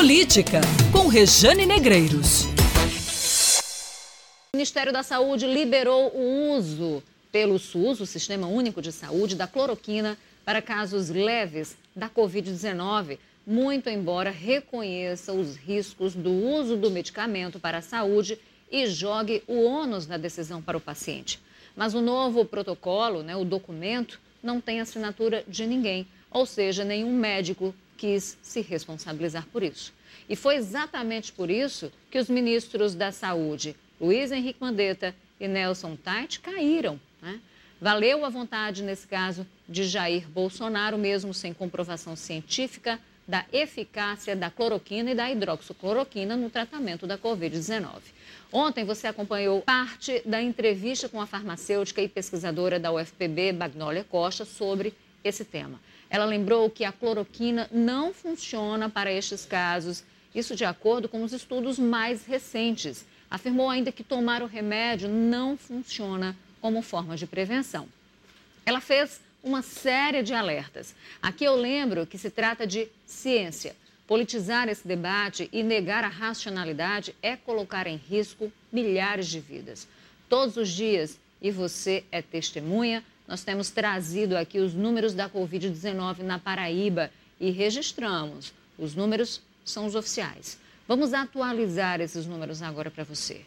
Política, com Rejane Negreiros. O Ministério da Saúde liberou o uso pelo SUS, o Sistema Único de Saúde, da cloroquina para casos leves da Covid-19, muito embora reconheça os riscos do uso do medicamento para a saúde e jogue o ônus da decisão para o paciente. Mas o novo protocolo, né, o documento, não tem assinatura de ninguém, ou seja, nenhum médico quis se responsabilizar por isso. E foi exatamente por isso que os ministros da Saúde, Luiz Henrique Mandetta e Nelson Tait, caíram. Né? Valeu a vontade, nesse caso, de Jair Bolsonaro, mesmo sem comprovação científica da eficácia da cloroquina e da hidroxicloroquina no tratamento da Covid-19. Ontem você acompanhou parte da entrevista com a farmacêutica e pesquisadora da UFPB, Bagnólia Costa, sobre esse tema. Ela lembrou que a cloroquina não funciona para estes casos, isso de acordo com os estudos mais recentes. Afirmou ainda que tomar o remédio não funciona como forma de prevenção. Ela fez uma série de alertas. Aqui eu lembro que se trata de ciência. Politizar esse debate e negar a racionalidade é colocar em risco milhares de vidas. Todos os dias, e você é testemunha, nós temos trazido aqui os números da Covid-19 na Paraíba e registramos. Os números são os oficiais. Vamos atualizar esses números agora para você.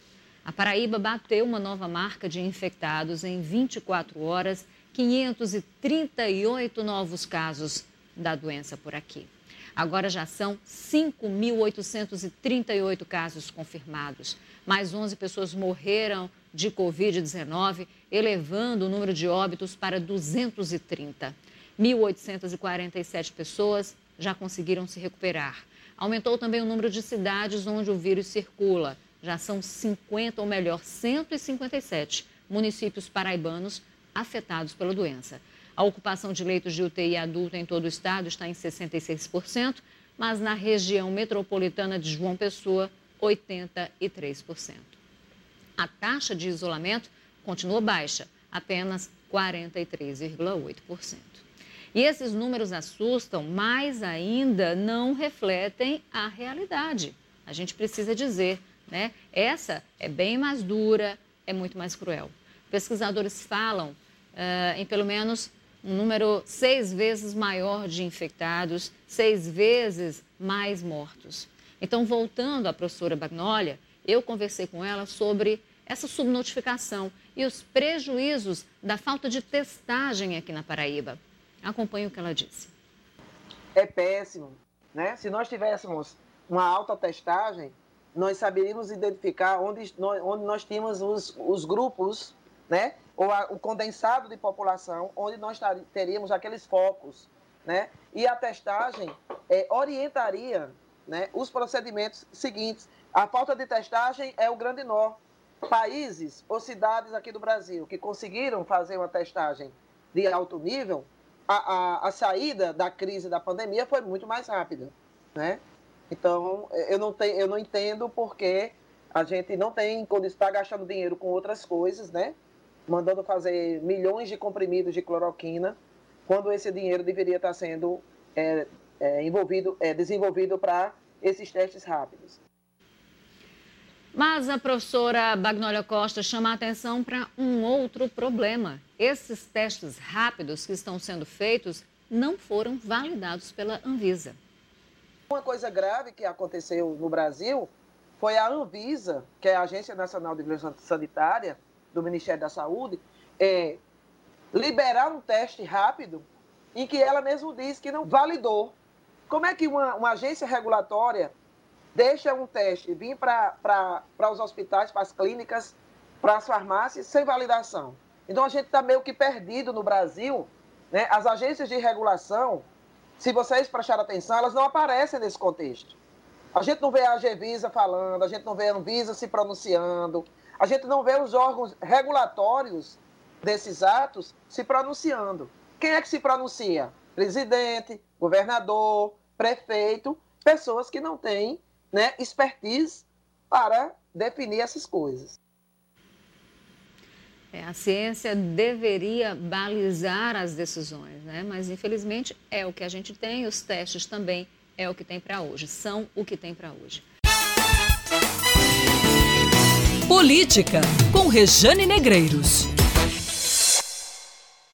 A Paraíba bateu uma nova marca de infectados em 24 horas 538 novos casos da doença por aqui. Agora já são 5.838 casos confirmados. Mais 11 pessoas morreram de Covid-19, elevando o número de óbitos para 230. 1.847 pessoas já conseguiram se recuperar. Aumentou também o número de cidades onde o vírus circula. Já são 50, ou melhor, 157 municípios paraibanos afetados pela doença. A ocupação de leitos de UTI adulta em todo o estado está em 66%, mas na região metropolitana de João Pessoa, 83%. A taxa de isolamento continua baixa, apenas 43,8%. E esses números assustam, mas ainda não refletem a realidade. A gente precisa dizer, né? Essa é bem mais dura, é muito mais cruel. Pesquisadores falam uh, em pelo menos um número seis vezes maior de infectados, seis vezes mais mortos. Então, voltando à professora Bagnolia, eu conversei com ela sobre essa subnotificação e os prejuízos da falta de testagem aqui na Paraíba. Acompanhe o que ela disse. É péssimo, né? Se nós tivéssemos uma alta testagem, nós saberíamos identificar onde nós, onde nós tínhamos os, os grupos, né? ou a, o condensado de população, onde nós teríamos aqueles focos, né? E a testagem é, orientaria né, os procedimentos seguintes. A falta de testagem é o grande nó. Países ou cidades aqui do Brasil que conseguiram fazer uma testagem de alto nível, a, a, a saída da crise da pandemia foi muito mais rápida, né? Então, eu não, tenho, eu não entendo porque a gente não tem, quando está gastando dinheiro com outras coisas, né? mandando fazer milhões de comprimidos de cloroquina, quando esse dinheiro deveria estar sendo é, é, envolvido, é, desenvolvido para esses testes rápidos. Mas a professora Bagnolia Costa chama a atenção para um outro problema. Esses testes rápidos que estão sendo feitos não foram validados pela Anvisa. Uma coisa grave que aconteceu no Brasil foi a Anvisa, que é a Agência Nacional de Vigilância Sanitária, do Ministério da Saúde é liberar um teste rápido em que ela mesmo diz que não validou. Como é que uma, uma agência regulatória deixa um teste vir para os hospitais, para as clínicas, para as farmácias, sem validação? Então a gente está meio que perdido no Brasil. Né? As agências de regulação, se vocês prestarem atenção, elas não aparecem nesse contexto. A gente não vê a Agevisa falando, a gente não vê a Anvisa se pronunciando, a gente não vê os órgãos regulatórios desses atos se pronunciando. Quem é que se pronuncia? Presidente, governador, prefeito, pessoas que não têm né, expertise para definir essas coisas. É, a ciência deveria balizar as decisões, né? mas infelizmente é o que a gente tem, os testes também é o que tem para hoje, são o que tem para hoje. Política, com Rejane Negreiros.